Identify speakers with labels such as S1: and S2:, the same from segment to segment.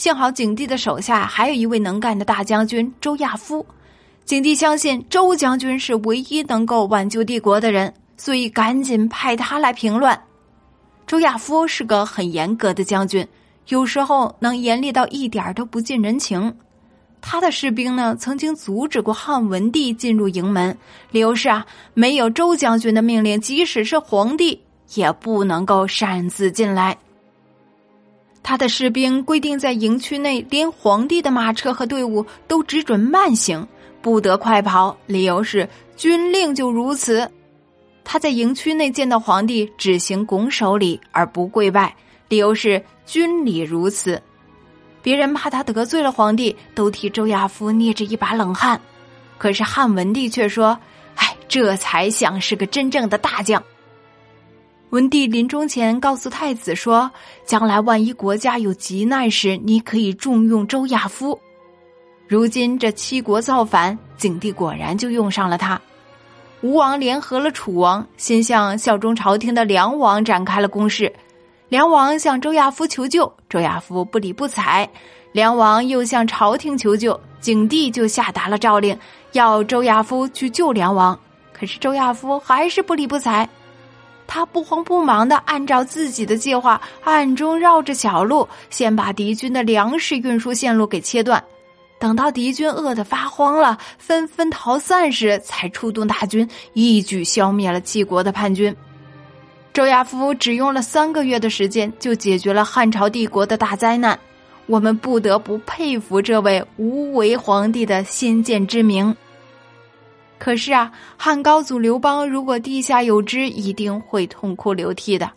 S1: 幸好景帝的手下还有一位能干的大将军周亚夫，景帝相信周将军是唯一能够挽救帝国的人，所以赶紧派他来平乱。周亚夫是个很严格的将军，有时候能严厉到一点都不近人情。他的士兵呢，曾经阻止过汉文帝进入营门，理由是啊，没有周将军的命令，即使是皇帝也不能够擅自进来。他的士兵规定，在营区内，连皇帝的马车和队伍都只准慢行，不得快跑，理由是军令就如此。他在营区内见到皇帝，只行拱手礼而不跪拜，理由是军礼如此。别人怕他得罪了皇帝，都替周亚夫捏着一把冷汗。可是汉文帝却说：“哎，这才像是个真正的大将。”文帝临终前告诉太子说：“将来万一国家有急难时，你可以重用周亚夫。”如今这七国造反，景帝果然就用上了他。吴王联合了楚王，先向效忠朝廷的梁王展开了攻势。梁王向周亚夫求救，周亚夫不理不睬。梁王又向朝廷求救，景帝就下达了诏令，要周亚夫去救梁王。可是周亚夫还是不理不睬，他不慌不忙的按照自己的计划，暗中绕着小路，先把敌军的粮食运输线路给切断。等到敌军饿得发慌了，纷纷逃散时，才出动大军，一举消灭了七国的叛军。周亚夫只用了三个月的时间，就解决了汉朝帝国的大灾难。我们不得不佩服这位无为皇帝的先见之明。可是啊，汉高祖刘邦如果地下有知，一定会痛哭流涕的，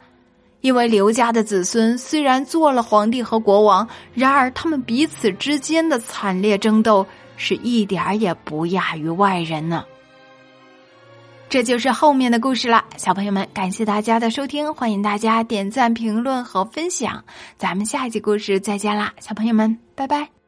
S1: 因为刘家的子孙虽然做了皇帝和国王，然而他们彼此之间的惨烈争斗，是一点儿也不亚于外人呢。这就是后面的故事了，小朋友们，感谢大家的收听，欢迎大家点赞、评论和分享，咱们下一集故事再见啦，小朋友们，拜拜。